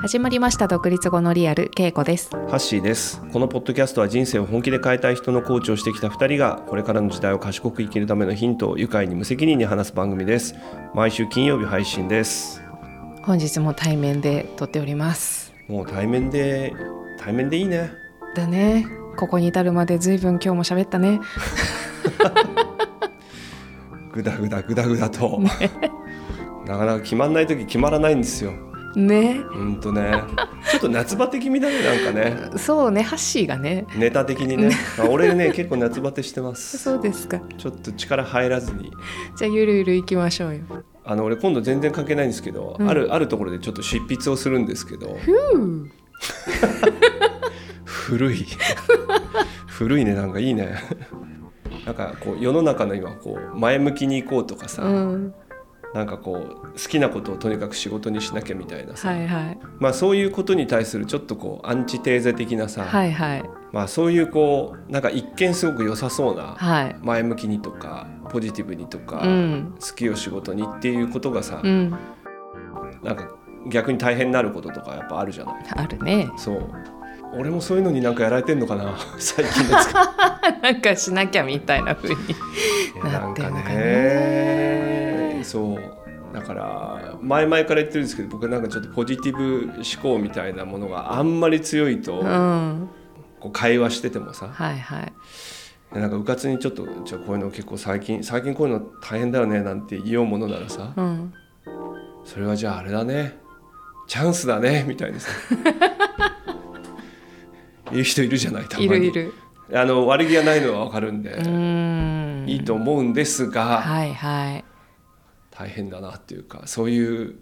始まりました独立後のリアルけいこです。ハッシーです。このポッドキャストは人生を本気で変えたい人のコーチをしてきた2人がこれからの時代を賢く生きるためのヒントを愉快に無責任に話す番組です。毎週金曜日配信です。本日も対面で撮っております。もう対面で対面でいいね。だね。ここに至るまでずいぶん今日も喋ったね ぐだぐだぐだぐだと、なかなか決まんない時決まらないんですよ。ね。ほんとね。ちょっと夏バテ気味だねなんかね。そうねハッシーがね。ネタ的にね。あ俺ね結構夏バテしてます。そうですか。ちょっと力入らずに。じゃあゆるゆるいきましょうよ。あの俺今度全然関係ないんですけど、うん。あるあるところでちょっと執筆をするんですけど。ふう。古い。古いねなんかいいねなんかこう世の中の今こう前向きに行こうとかさ、うん。なんかこう好きなことをとにかく仕事にしなきゃみたいなさ、はいはい。まあそういうことに対するちょっとこうアンチテーゼ的なさ、はいはい。まあそういうこうなんか一見すごく良さそうなはい。前向きにとかポジティブにとか、うん。好きを仕事にっていうことがさ、うん。なんか逆に大変になることとかやっぱあるじゃない。あるね。そう俺もそういうのになんかやられてんのかな？最近のつか。なんかしなきゃみたいな風になってかんのかねねそう。だから前々から言ってるんですけど僕なんかちょっとポジティブ思考みたいなものがあんまり強いと、うん。こう会話しててもさ。はいはい。なんかうかつにちょっとじゃあこういうの結構最近最近こういうの大変だよねなんて言おうものならさ。うん。それはじゃああれだね。チャンスだねみたいにさ 言う人いるじゃないたまに。いるいる。あの悪気がないのは分かるんで、うん。いいと思うんですが、はいはい。大変だなっていうかそういう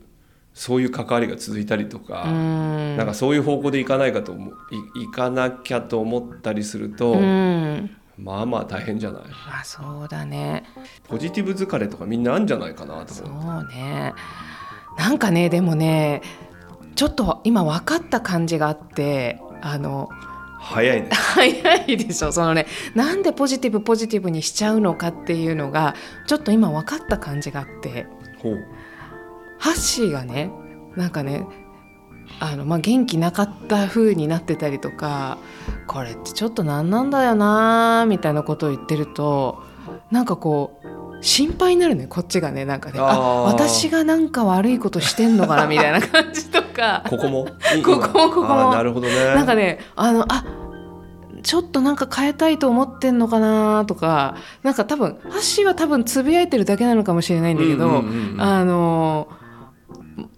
そういう関わりが続いたりとか、うん。なんかそういう方向でいかないかと思ういいかなきゃと思ったりすると、うん。まあまあ大変じゃない？まあそうだね。ポジティブ疲れとかみんなあるんじゃないかなと思うね。なんかねでもねちょっと今分かった感じがあってあの早いね。早いでしょ。そのねなんでポジティブポジティブにしちゃうのかっていうのがちょっと今分かった感じがあって。ほう。ハッシーがねなんかねあの、まあ、元気なかった風になってたりとかこれってちょっと何なんだよなみたいなことを言ってるとなんかこう心配になるねこっちがねなんかね。あ私がなんか悪いことしてんのかなみたいな感じとか。ここも？いここもここも。なるほどね。なんかねあのあちょっとなんか変えたいと思ってんのかなとかなんか多分ハッシーは多分つぶやいてるだけなのかもしれないんだけど、あの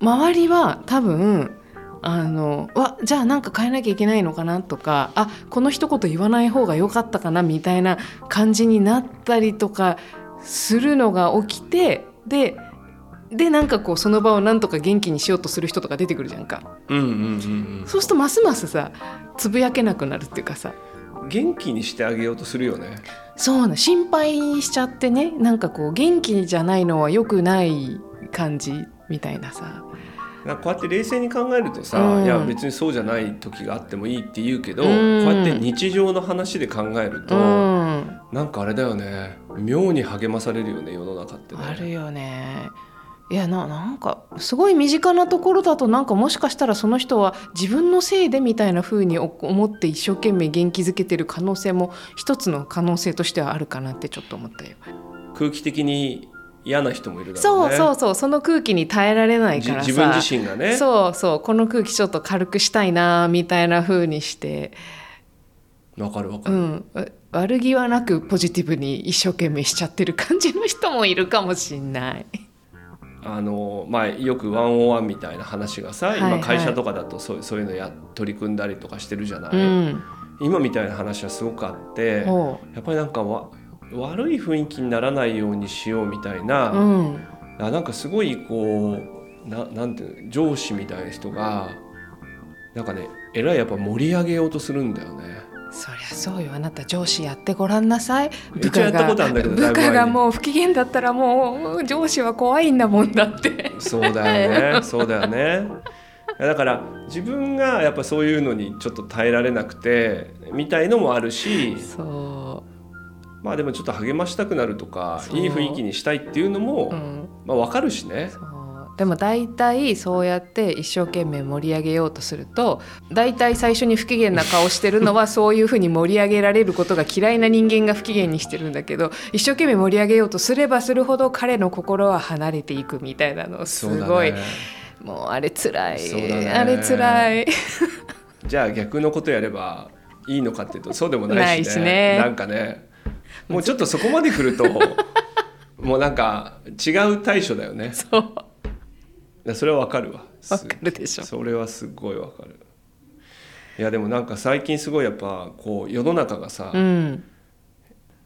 周りは多分あのわじゃあなんか変えなきゃいけないのかなとかあこの一言言わない方が良かったかなみたいな感じになったりとかするのが起きてででなんかこうその場をなんとか元気にしようとする人とか出てくるじゃんか。うんうんうんそうするとますますさつぶやけなくなるっていうかさうん元気にしてあげようとするよね。そうな心配しちゃってね。なんかこう元気じゃないのは良くない感じみたいなさ。なこうやって冷静に考えるとさ、うん。いや別にそうじゃない時があってもいいって言うけど、うん。こうやって日常の話で考えるうと、ん。なんかあれだよね。妙に励まされるよね世の中ってね。あるよねいやななんかすごい身近なところだとなんかもしかしたらその人は自分のせいでみたいな風に思って一生懸命元気づけてる可能性も一つの可能性としてはあるかなってちょっと思ったよ。空気的に嫌な人もいるだろそうそうそうその空気に耐えられないじからさ。自分自身がね。そうそうこの空気ちょっと軽くしたいなみたいな風にして、わかるわかる、うん、わ悪気はなくポジティブに一生懸命しちゃってる感じの人もいるかもしんない。あのまあよくワンオンワンみたいな話がさ、はいはい。今会社とかだとそうそういうのや取り組んだりとかしてるじゃない、うん、今みたいな話はすごくあってほやっぱりなんかわ悪い雰囲気にならないようにしようみたいな、う、うん、あなんかすごいこうななんていうの上司みたいな人がなんかねえらいやっぱ盛り上げようとするんだよね。そりゃそうよ。あなた上司やってごらんなさい。部一応やったことあるんだけどだい部下がもう不機嫌だったらもう上司は怖いんだもんだって。そうだよね。そうだよね。だから自分がやっぱそういうのにちょっと耐えられなくてみたいのもあるし、そまあでもちょっと励ましたくなるとかいい雰囲気にしたいっていうのも、うん。まあわかるしね。そうでも大体そうやって一生懸命盛り上げようとすると大体最初に不機嫌な顔してるのはそういうふうに盛り上げられることが嫌いな人間が不機嫌にしてるんだけど一生懸命盛り上げようとすればするほど彼の心は離れていくみたいなのすごい、ね。もうあれつらい、ね。あれつらい。じゃあ逆のことやればいいのかっていうとそうでもないしね。ないしね。なんかね。もうちょっとそこまで来ると もうなんか違う対処だよね。そう。いやそれはわかるわ。わかるでしょ。それはすごいわかる。いやでもなんか最近すごいやっぱこう世の中がさ、うん。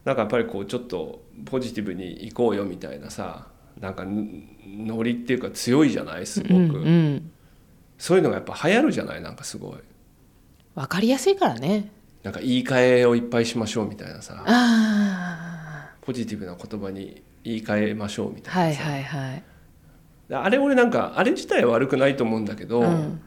なんかやっぱりこうちょっとポジティブに行こうよみたいなさなんかんノリっていうか強いじゃない？すごく、うんうん。そういうのがやっぱ流行るじゃない？なんかすごい。わかりやすいからね。なんか言い換えをいっぱいしましょうみたいなさ。あポジティブな言葉に言い換えましょうみたいなさ、はいはいあれ俺なんかあれ自体は悪くないと思うんだけど、うん。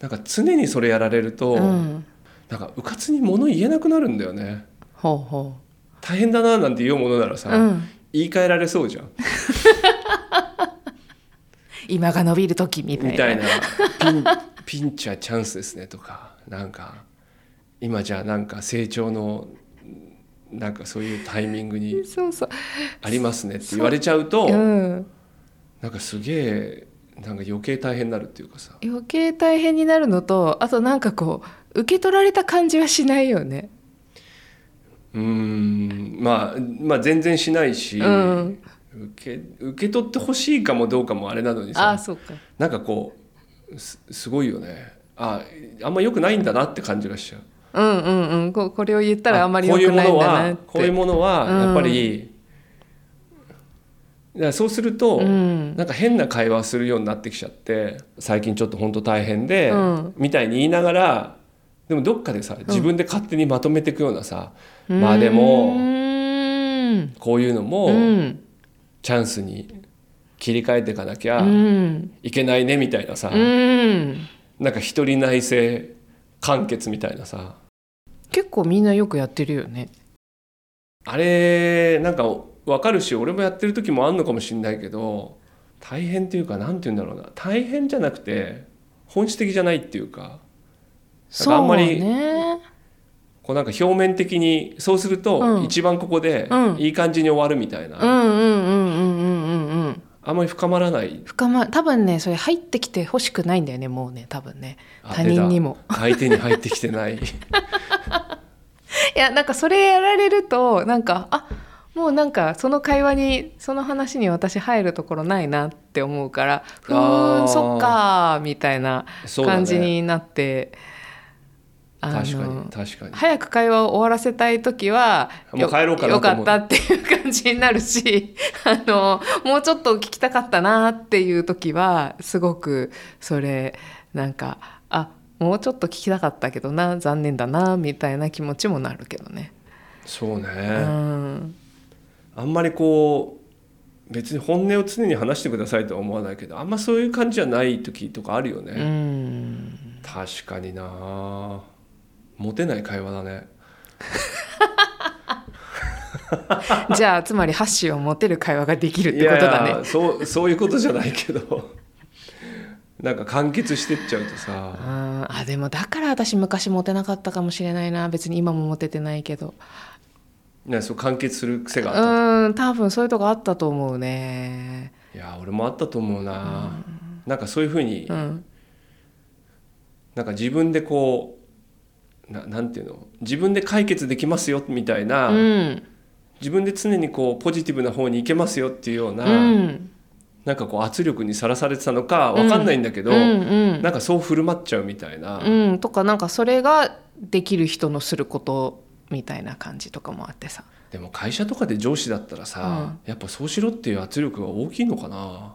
なんか常にそれやられると、うん。なんかうかつに物言えなくなるんだよね。ほうほ大変だななんて言うものならさ、う、うん、言い換えられそうじゃん。今が伸びる時みたいな。いな。ピンピンチはチャンスですねとか。なんか今じゃあなんか成長のなんかそういうタイミングにそうそう。ありますねって言われちゃうとうんなんかすげえなんか余計大変になるっていうかさ。余計大変になるのとあとなんかこう受け取られた感じはしないよね。うーんまあまあ全然しないし、うん受け受け取ってほしいかもどうかもあれなのにさああそうか。なんかこうすすごいよね。ああんま良くないんだなって感じがしちゃう。うんうんうん。ここれを言ったらあんまり良くないんだなって。こういうものはこういうものはやっぱり、だからそうすると、うん。なんか変な会話をするようになってきちゃって最近ちょっと本当大変で、うん。みたいに言いながらでもどっかでさ自分で勝手にまとめていくようなさ、まあでうもこういうのもうん。チャンスに切り替えていかなきゃうん。いけないねみたいなさ、うん。なんか一人内省完結みたいなさ。結構みんなよくやってるよね。あれなんか分かるし俺もやってる時もあんのかもしれないけど大変っていうかなんて言うんだろうな。大変じゃなくて本質的じゃないっていうか。そうあんまりね。こうなんか表面的にそうするとうん。一番ここでうん。いい感じに終わるみたいな、うんうんうんうんうんうんうん。あんまり深まらない。深ま多分ねそれ入ってきて欲しくないんだよねもうね多分ね。あ他人にも。相手に入ってきてない。いやなんかそれやられるとなんかあもうなんかその会話にその話に私入るところないなって思うからふあー。ーんそっかーみたいな感じになって、確かに確かに。早く会話を終わらせたい時はもう帰ろうかなよかったっていう感じになるし あのもうちょっと聞きたかったなっていう時はすごくそれなんかあもうちょっと聞きたかったけどな残念だなみたいな気持ちもなるけどね。そうね、うんあんまりこう別に本音を常に話してくださいとは思わないけどあんまそういう感じじゃない時とかあるよね、うん。確かにな。モテない会話だね。じゃあつまりハッシュを持てる会話ができるってことだね。いやいやそうそういうことじゃないけど。なんか完結してっちゃうとさ。うんあでもだから私昔モテなかったかもしれないな。別に今もモテてないけどねそう完結する癖があったうん多分そういうとこあったと思うね。いや俺もあったと思うな、なんかそういうふうに、うん。なんか自分でこうななんていうの？自分で解決できますよみたいな、うん。自分で常にこうポジティブな方に行けますよっていうような、うん。なんかこう圧力にさらされてたのかわかんないんだけど、うんうん。なんかそう振る舞っちゃうみたいな、うん、とかなんかそれができる人のすることみたいな感じとかもあってさ。でも会社とかで上司だったらさ、やっぱそうしろっていう圧力が大きいのかな？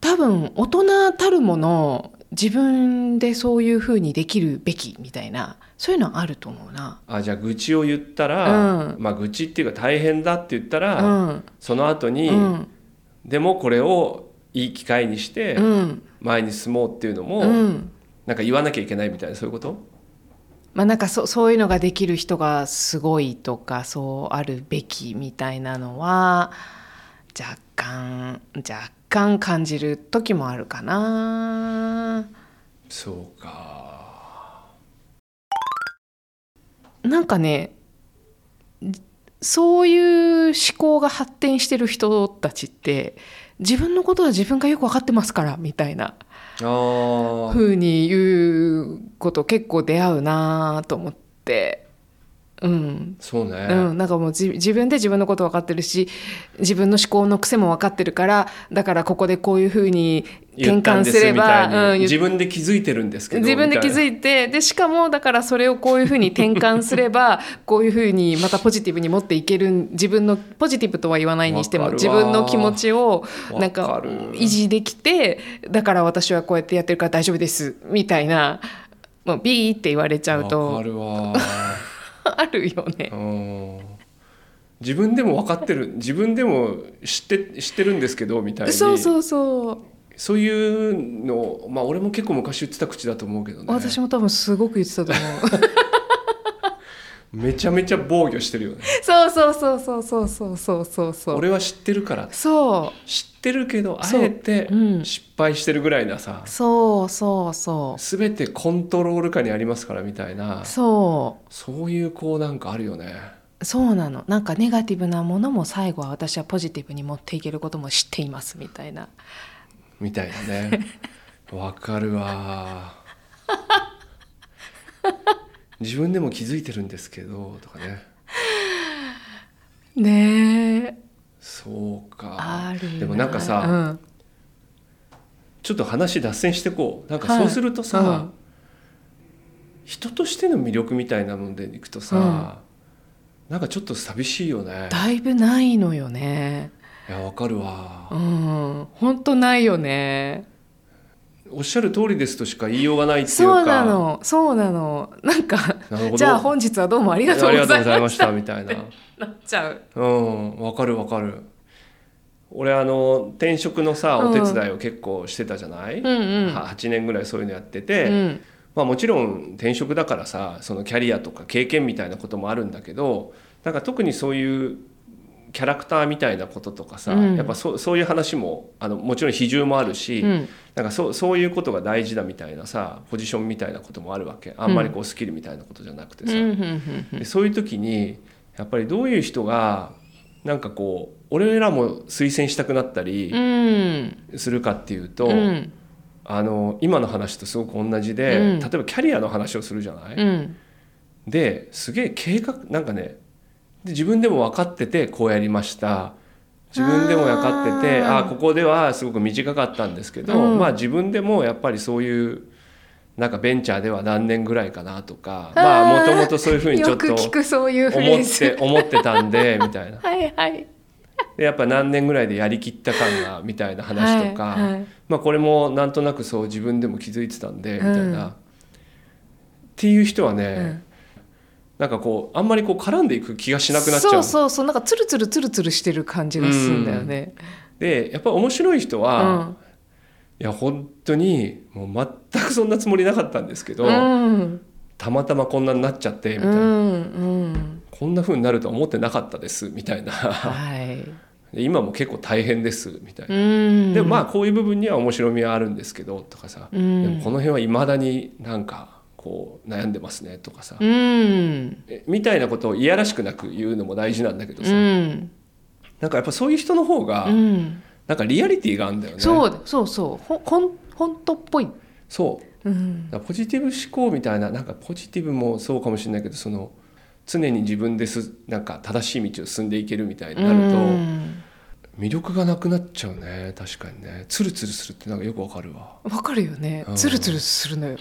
多分大人たるもの自分でそういうふうにできるべきみたいなそういうのはあると思うな。あじゃあ愚痴を言ったら、うん。まあ愚痴っていうか大変だって言ったうら、ん。その後に、うん。でもこれをいい機会にしてうん。前に進もうっていうのも、うん。なんか言わなきゃいけないみたいなそういうこと？まあなんかそそういうのができる人がすごいとかそうあるべきみたいなのは若干若干感じる時もあるかな。そうかなんかねそういう思考が発展してる人たちって自分のことは自分がよく分かってますからみたいな。あー。風に言うこと結構出会うなと思ってうん。そうね、うん、なんかもうじ自分で自分のこと分かってるし自分の思考の癖も分かってるからだからここでこういうふうに転換ですればうん、自分で気づいてるんですけど自分で気づいいてでしかもだからそれをこういうふうに転換すれば こういうふうにまたポジティブに持っていける自分のポジティブとは言わないにしても自分の気持ちをなんわか維持できてだから私はこうやってやってるから大丈夫ですみたいなもうビーって言われちゃうわとかるわ あるよね。う。ん。自分でも分かってる。自分でも知って知ってるんですけどみたいに。そうそうそう。そういうのまあ俺も結構昔言ってた口だと思うけどね。私も多分すごく言ってたと思う めちゃめちゃ防御してるよね。そうそうそうそうそうそうそう。そうそう俺は知ってるから。そ知ってるけどあえてう。ん。失敗してるぐらいなさ。うそうそう。そ全てコントロール下にありますからみたいな。うそう。そういうこうなんかあるよね。そうなの。なんかネガティブなものも最後は私はポジティブに持っていけることも知っていますみたいな。みたいなね。わかるわ 自分でも気づいてるんですけどとかね。ねえ。そうか。でもなんかさ、うん。ちょっと話脱線してこう。なんかそうするとさ、はいうん。人としての魅力みたいなのでいくとさ、なんかちょっと寂しいよね。だいぶないのよね。いやわかるわ、うん。本当ないよねおっしゃる通りですとしか言いようがないっていうか。そうなのそうなの。なんかじゃあ本日はどうもありがとうございましたたみたいな。なっちゃう。うんわかるわかる。俺あの転職のさうん。お手伝いを結構してたじゃない、うんうん。は8年ぐらいそういうのやってうて、ん。まあ、もちろん転職だからさそのキャリアとか経験みたいなこともあるんだけどなんか特にそういうキャラクターみたいなこととかさ、うん。やっぱそそういう話もあのもちろん比重もあるし、うん。なんかそうそういうことが大事だみたいなさポジションみたいなこともあるわけ。あんまりこうスキルみたいなことじゃなくてさ、うんそういう時にやっぱりどういう人がなんかこう俺らも推薦したくなったりうん。するかっていうと、うん。あの今の話とすごく同じで、うん。例えばキャリアの話をするじゃない、うん。ですげえ計画なんかねで自分でも分かっててこうやりました。自分でも分かっててあー。あここではすごく短かったんですけど、うん。まあ自分でもやっぱりそういうなんかベンチャーでは何年ぐらいかなとかまあもともとそういうふうにちょっと思って思ってたんで みたいな。はいはい。でやっぱ何年ぐらいでやりきった感がみたいな話とか、はいはい。まあこれもなんとなくそう自分でも気づいてたんでみたいな、うん。っていう人はね、うんなんかこうあんまりこう絡んでいく気がしなくなっちゃう。そうそうそう。なんかツルツルツルツルしてる感じがするんだよね。でやっぱり面白い人は、うん。いや本当にもう全くそんなつもりなかったんですけど、うん。たまたまこんなになっちゃってみたいな、うんうん。こんな風になるとは思ってなかったですみたいな。はい。で今も結構大変ですみたいな。うん。でもまあこういう部分には面白みはあるんですけどとかさ、うん。でもこの辺はいまだになんかこう悩んでますねとかさ、うん。えみたいなことをいやらしくなく言うのも大事なんだけどうさ、ん。なんかやっぱそういう人の方がうん。なんかリアリティがあるんだよね。そうそうそう。ほほん本当っぽい。そう。うん。ポジティブ思考みたいななんかポジティブもそうかもしれないけどその常に自分ですなんか正しい道を進んでいけるみたいになると、うん。魅力がなくなっちゃうね。確かにね。ツルツルするってなんかよくわかるわ。わかるよね。うん。ツルツルするのよ。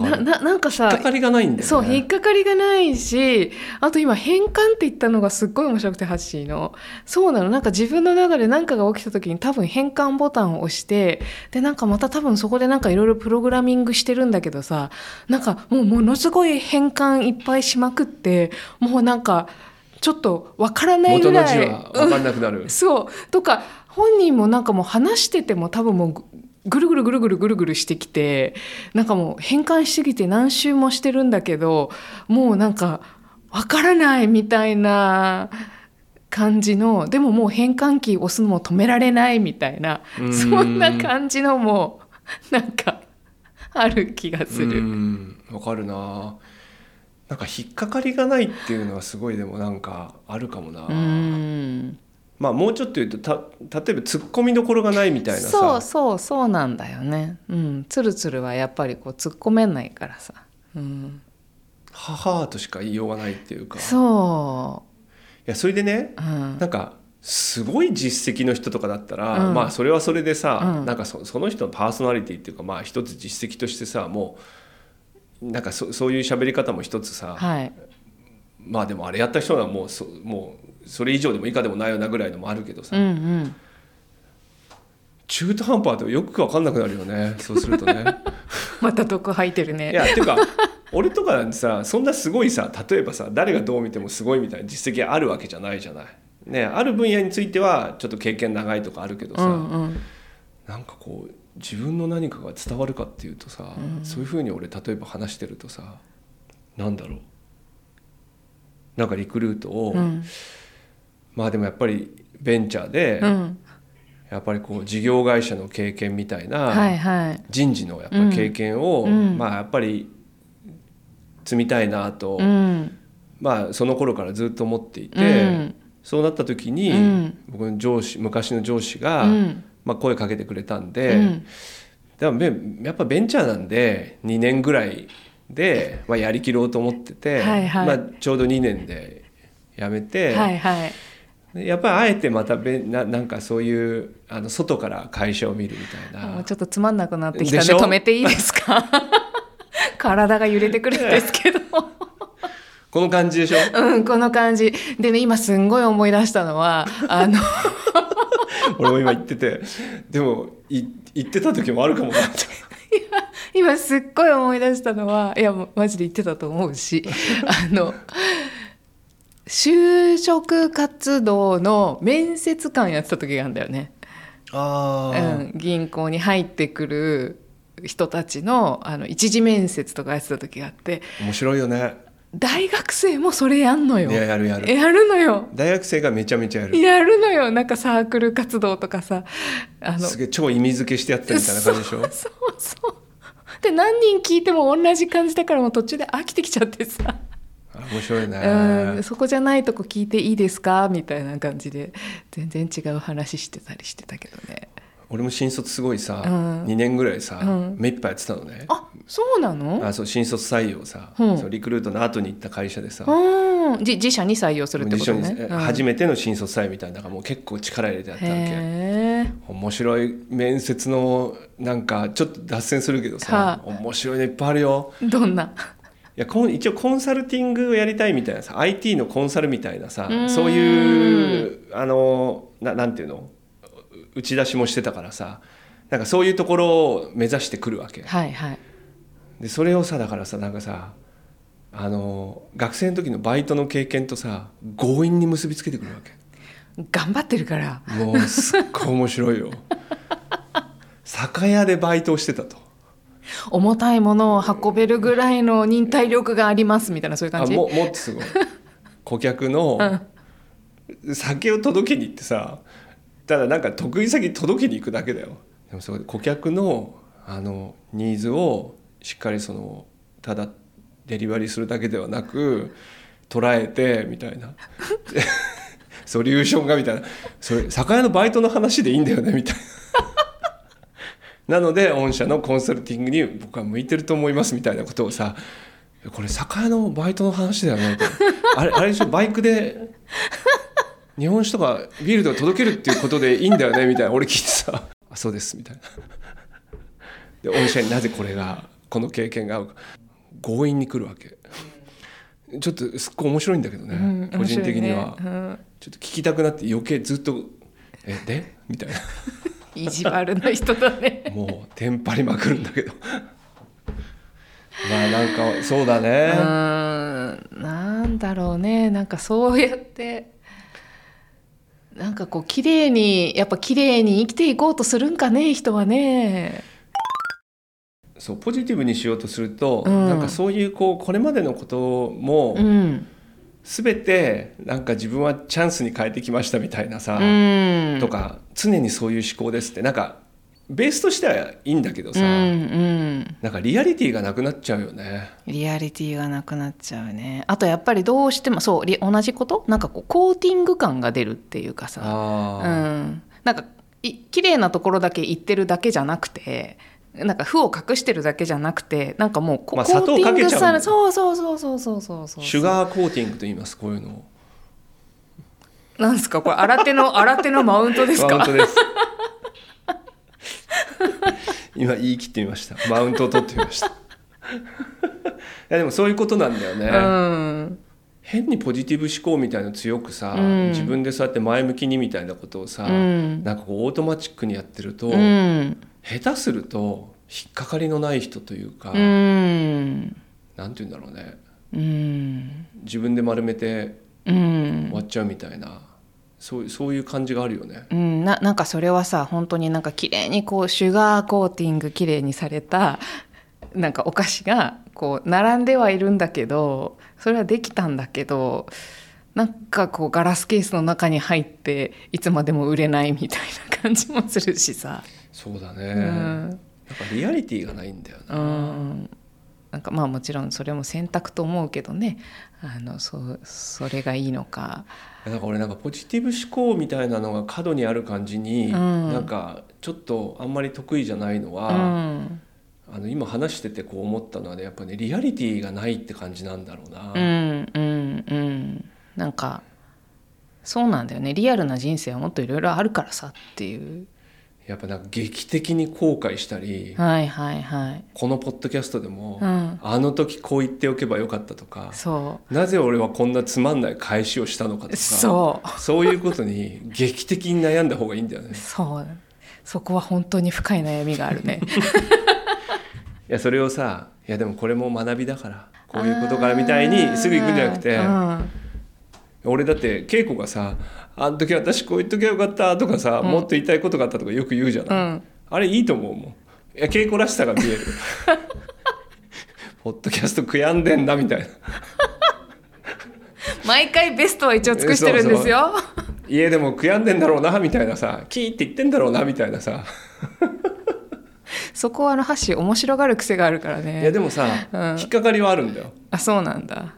なななんかさ引っかかりがないんだよね。そう引っかかりがないしあと今変換って言ったのがすっごい面白くてハッシーの。そうなの。なんか自分の中で何かが起きた時に多分変換ボタンを押してでなんかまた多分そこでなんかいろいろプログラミングしてるんだけどさなんかもうものすごい変換いっぱいしまくってもうなんかちょっとわからないぐらい。元の字は分かんなくなる、そう。とか本人もなんかもう話してても多分もうぐるぐるぐるぐるぐるぐるしてきてなんかもう変換しすぎて何周もしてるんだけどもうなんかわからないみたいな感じのでももう変換器押すのも止められないみたいなうん。そんな感じのもなんかある気がすうる。ん。わかるな。なんか引っかかりがないっていうのはすごいでもなんかあるかもな、うんまあもうちょっと言うとた例えば突っ込みどころがないみたいなさ。そうそうそうなんだよね。うん、つるつるはやっぱりこう突っ込めないからさ。うん、母としか言いようがないっていうか。いそやそれでねう、うん、なんかすごい実績の人とかだったら、うん。まあそれはそれでさ、うん。なんかそその人のパーソナリティっていうかまあ一つ実績としてさもうなんかそそういう喋り方も一つさ、はい。まあでもあれやった人はもうそもうそれ以上でも以下でもないようなぐらいのもあるけどさ、うんうん。中途半端だとよく分かんなくなるよねそうするとね。また毒吐いてるいね。やっていうか俺とかなんてさそんなすごいさ例えばさ誰がどう見てもすごいみたいな実績があるわけじゃないじゃない。ね、ある分野についてはちょっと経験長いとかあるけどさ、うんうん。なんかこう自分の何かが伝わるかっていうとさ、そういうふうに俺例えば話してるとさなんだろうなんかリクルートを、うんまあでもやっぱりベンチャーで、うん。やっぱりこう事業会社の経験みたいな。人事のやっぱり経験を、うんまあやっぱり積みたいなと、うん。まあその頃からずっと思っていて、うんそうなった時に、うん僕の上司昔の上司が、うんまあ、声かけてくれたんで、うんでもべやっぱベンチャーなんで2年ぐらいで、まあ、やりきろうと思ってて、はいはいまあ、ちょうど2年で辞めて、はいはい。でやっぱりあえてまたべななんかそういうあの外から会社を見るみたいな。もうちょっとつまんなくなってきたんで止めていいですか？体が揺れてくるんですけど。この感じでしょ？うん、この感じ。でね、今すんごい思い出したのは、あの、俺も今言ってて。でもい言ってた時もあるかもなって。今すっごい思い出したのは、いや、マジで言ってたと思うし、あの、就職活動の面接官やってた時があるんだよね。あうん、銀行に入ってくる人たちのあの一次面接とかやってた時があって。面白いよね。大学生もそれやんのよ。いややるやる。やるのよ。大学生がめちゃめちゃやる。やるのよ。なんかサークル活動とかさ。あのすげえ超意味付けしてやってるみたいな感じでしょ？そうそうで何人聞いても同じ感じだからもう途中で飽きてきちゃってさ、あ面白いね。うん。そこじゃないとこ聞いていいですか？みたいな感じで全然違う話してたりしてたけどね。俺も新卒すごいさ、うん。2年ぐらいさ、うん。目いっぱいやってたのね。あそうなの？あそう新卒採用さ、うん。そうリクルートの後に行った会社でさ、うん。じ自社に採用するってことね。うん。初めての新卒採用みたいなだからもう結構力入れてやったわけ。面白い面接のなんかちょっと脱線するけどさ、は面白いのいっぱいあるよどんないや一応コンサルティングをやりたいみたいなさ IT のコンサルみたいなさうん。そういうあのななんていうの？う打ち出しもしてたからさなんかそういうところを目指してくるわけ。はいはい。でそれをさだからさなんかさあの学生の時のバイトの経験とさ強引に結びつけてくるわけ。頑張ってるから。もうすっごい面白いよ。酒屋でバイトをしてたと重たいものを運べるぐらいの忍耐力がありますみたいなそういうあ感じ？ももっとすごい。顧客の酒を届けに行ってさただなんか得意先届けに行くだけだよ。でもそこで顧客のあのニーズをしっかりそのただデリバリーするだけではなく捉えてみたいな。で ソリューションがみたいな。それ酒屋のバイトの話でいいんだよねみたいななので御社のコンサルティングに僕は向いてると思いますみたいなことをさこれ酒屋のバイトの話だよね。あれあれでしょ？バイクで日本酒とかビールとか届けるっていうことでいいんだよね？みたいな。俺聞いてさ「あそうです」みたいな。で御社になぜこれがこの経験が合うか。強引に来るわけ。ちょっとすっごい面白いんだけどね、うん個人的には、うん。ちょっと聞きたくなって余計ずっと「えで?」みたいな意地悪な人だね。もうテンパりまくるんだけど。まあなんかそうだうね、ーん、なんだろうね。なんかそうやってなんかこう綺麗にやっぱ綺麗に生きていこうとするんかね人はね。そうポジティブにしようとすると、うん。なんかそういうこうこれまでのこともうん全てなんか自分はチャンスに変えてきましたみたいなさ、うん。とか常にそういう思考ですって。なんかベースとしてはいいんだけどさ、うんうん。なんかリアリティがなくなっちゃうよね。リアリティがなくなっちゃうね。あとやっぱりどうしてもそうリ同じこと？なんかこうコーティング感が出るっていうかさ。うん。なんかい綺麗なところだけ言ってるだけじゃなくてなんか負を隠してるだけじゃなくてなんかもうこ、まあコーティングされそうそうそうそうそうそうそうシュガーコーティングと言いますこういうのを。なんですか？これ新手の 新手のマウントですか？マウントです。今言い切ってみました。マウントを取ってみました。いやでもそういうことなんだよね。うん変にポジティブ思考みたいの強くさ、うん自分でそうやって前向きにみたいなことをさ、うんなんかこうオートマチックにやってると、うん下手すると引っかかりのない人というか、うん。なんて言うんだろうね。うん。自分で丸めてうん。終わっちゃうみたいな、そうそういう感じがあるよね。うん、ななんかそれはさ本当になんか綺麗にこうシュガーコーティング綺麗にされたなんかお菓子がこう並んではいるんだけどそれはできたんだけどなんかこうガラスケースの中に入っていつまでも売れないみたいな感じもするしさ、そうだね、うん。なんかリアリティがないんだような。ん、なんかまあもちろんそれも選択と思うけどね。あのそうそれがいいのか。なんか俺なんかポジティブ思考みたいなのが過度にある感じに、うん。なんかちょっとあんまり得意じゃないのうは、ん。あの今話しててこう思ったのはねやっぱねリアリティがないって感じなんだろうな。うんうんうん。なんかそうなんだよね。リアルな人生はもっといろいろあるからさっていうやっぱなんか劇的に後悔したり、はいはいはい。このポッドキャストでも、うん。あの時こう言っておけばよかったとかそなぜ俺はこんなつまんない返しをしたのかとうかそう。そういうことに劇的に悩んだ方がいいんだよね。そう。そこは本当に深い悩みがあるね。いやそれをさいやでもこれも学びだからこういうことからみたいにすぐ行くんじゃなくて、うん。俺だって稽古がさ「あの時私こう言っときゃよかった」とかさ、うん。もっと言いたいことがあったとかよく言うじゃない、うん。あれいいと思うもん。いや稽古らしさが見える。ポッドキャスト悔やんでんなみたいな。毎回ベストは一応尽くしてるんですよ。家でも悔やんでんだろうなみたいなさ。キーって言ってんだろうなみたいなさ。そこはあの箸面白がる癖があるからいやねでもさ、うん。引っかかりはあるんだよ。あそうなんだ。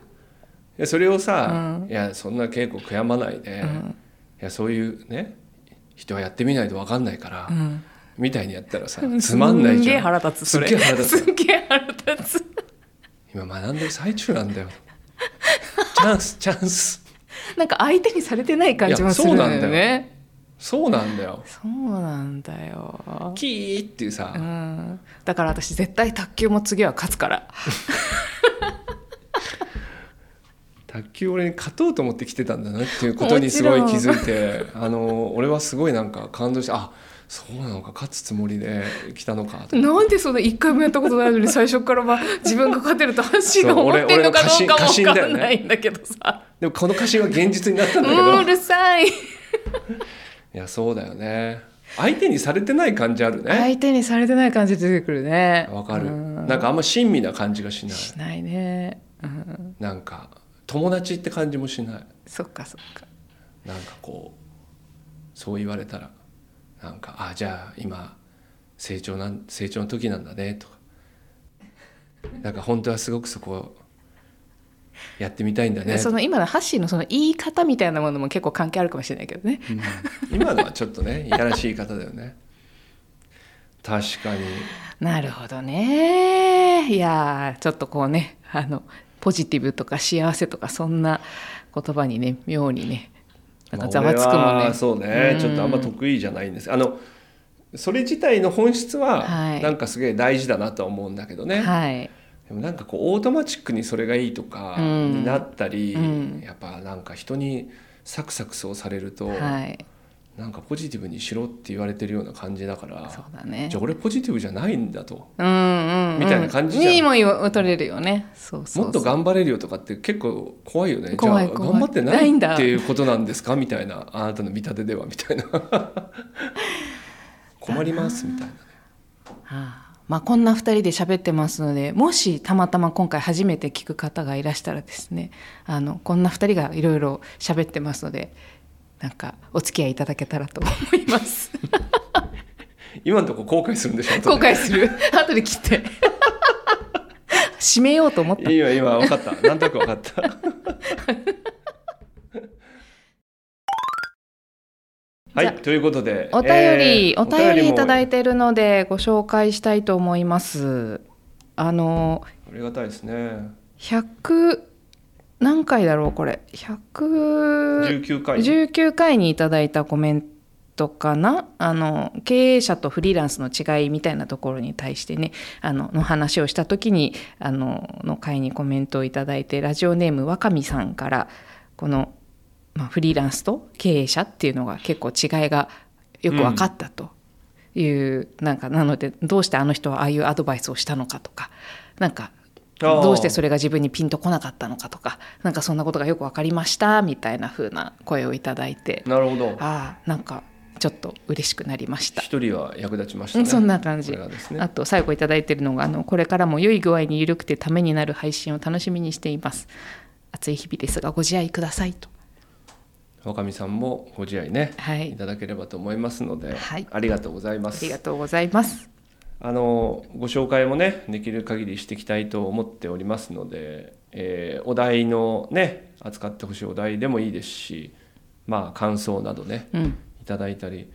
いやそれをさ、うん。いやそんな稽古悔やまないで、いうんやそういうね人はやってみないと分かんないから、うん。みたいにやったらさ つまんないじゃん。すんげえ腹立つすっげえ腹立つ。すっげえ腹立つ。今学んでる最中なんだよ。チャンスチャンス。なんか相手にされてない感じもするんだよ。ねそうなんだよ。そうなんだよ。キーっていうさ、うん、だから私絶対卓球も次は勝つから 卓球俺に勝とうと思って来てたんだなっていうことにすごい気づいてあの俺はすごいなんか感動してあそうなのか勝つつもりで来たのかとなんでそんな一回もやったことないのに最初からは自分が勝てると阪神が思ってんのかどうかも分かんないんだけどさ、でもこの過信は現実になったんだけうど。んうるさい。いやそうだよね。相手にされてない感じあるね。相手にされてない感じで出てくるね。わかる。うん。なんかあんま親身な感じがしない。しないね、うん、なんか友達って感じもしない。そっかそっか。なんかこうそう言われたらなんかあじゃあ今成長なん成長の時なんだねとか。なんか本当はすごくそこやってみたいんだね。その今のハッシーのその言い方みたいなものも結構関係あるかもしれないけどね。うん。今のはちょっとねいやらしい方だよね。確かに。なるほどね。いやーちょっとこうねあのポジティブとか幸せとかそんな言葉にね妙にねなんかざわつくもんね。そうね、うん。ちょっとあんま得意じゃないんです。あのそれ自体の本質ははい。なんかすげえ大事だなとは思うんだけどね、はい。でもなんかこうオートマチックにそれがいいとかうん。になったり、うん。やっぱなんか人にサクサクそうされると、はいなんかポジティブにしろって言われてるような感じだからそうだね。じゃあ俺ポジティブじゃないんだとうんうんうんみたいな感じじにも取れるよね。そうもっと頑張れるよとかって結構怖いよね。じゃあ頑張ってなないんだいっていうことなんですか？みたいな。あなたの見立てではみたいな。困りますみたいなね。はあまあ、こんな2人で喋ってますのでもしたまたま今回初めて聞く方がいらしたらですねあのこんな2人がいろいろ喋ってますのでなんかお付き合いいただけたらと思います。今のとこ後悔するんでしょ？後悔。する。後で切って。締めようと思った。今今分かった。なんとなく分かった。はいということでお便り、えーお便りいただいいているのでご紹介したいと思います。あのありがたいですね。100何回だろうこれ？100 19回。19回にいただいたコメントかな？あの経営者とフリーランスの違いみたいなところに対してねあのの話をした時にあのの回にコメントをいただいてラジオネーム若見さんからこの、まあ、フリーランスと経営者っていうのが結構違いがよく分かったと。いう、なんかなのでどうしてあの人はああいうアドバイスをしたのかとかなんかどうしてそれが自分にピンとこなかったのかとかなんかそんなことがよく分かりましたみたいな風な声をいただいて。なるほど。ああなんかちょっと嬉しくなりました。一人は役立ちましたね。うんそんな感じ。ね。あと最後いただいてるのがあのこれからも良い具合に緩くてためになる配信を楽しみにしています。暑い日々ですがご自愛くださいと。若見さんもご自愛ね、はい。いただければと思いますので、はい。ありがとうございまあすりがとうございますあのご紹介もねできる限りしていきたいと思っておりますので、えーお題のね扱ってほしいお題でもいいですしまあ感想などねうん、いただいたり、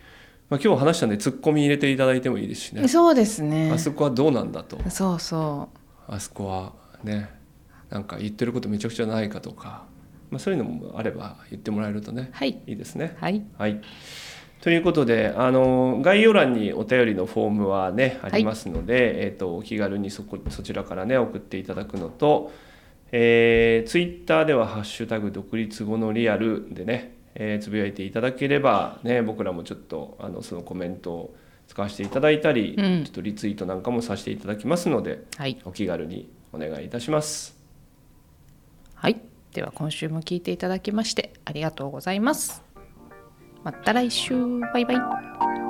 まあ、今日話したんでツッコミ入れていただいてもいいですしね。そうですね。あそこはどうなんだと。そうそあそこはねなんか言ってることめちゃくちゃないかとか、まあ、そういうのもあれば言ってもらえるとねうはい。いいですね。はい。はい。ということで、あの概要欄にお便りのフォームはねありますので、えっ、とお気軽にそこそちらからね送っていただくのと、えー、ツイッターではハッシュタグ独立後のリアルでね、えーつぶやいていただければね僕らもちょっとあのそのコメントを使わせていただいたり、うん。ちょっとリツイートなんかもさせていただきますので、はい。お気軽にお願いいたします。はい。では今週も聞いていただきましてありがとうございますまた来週。バイバイ。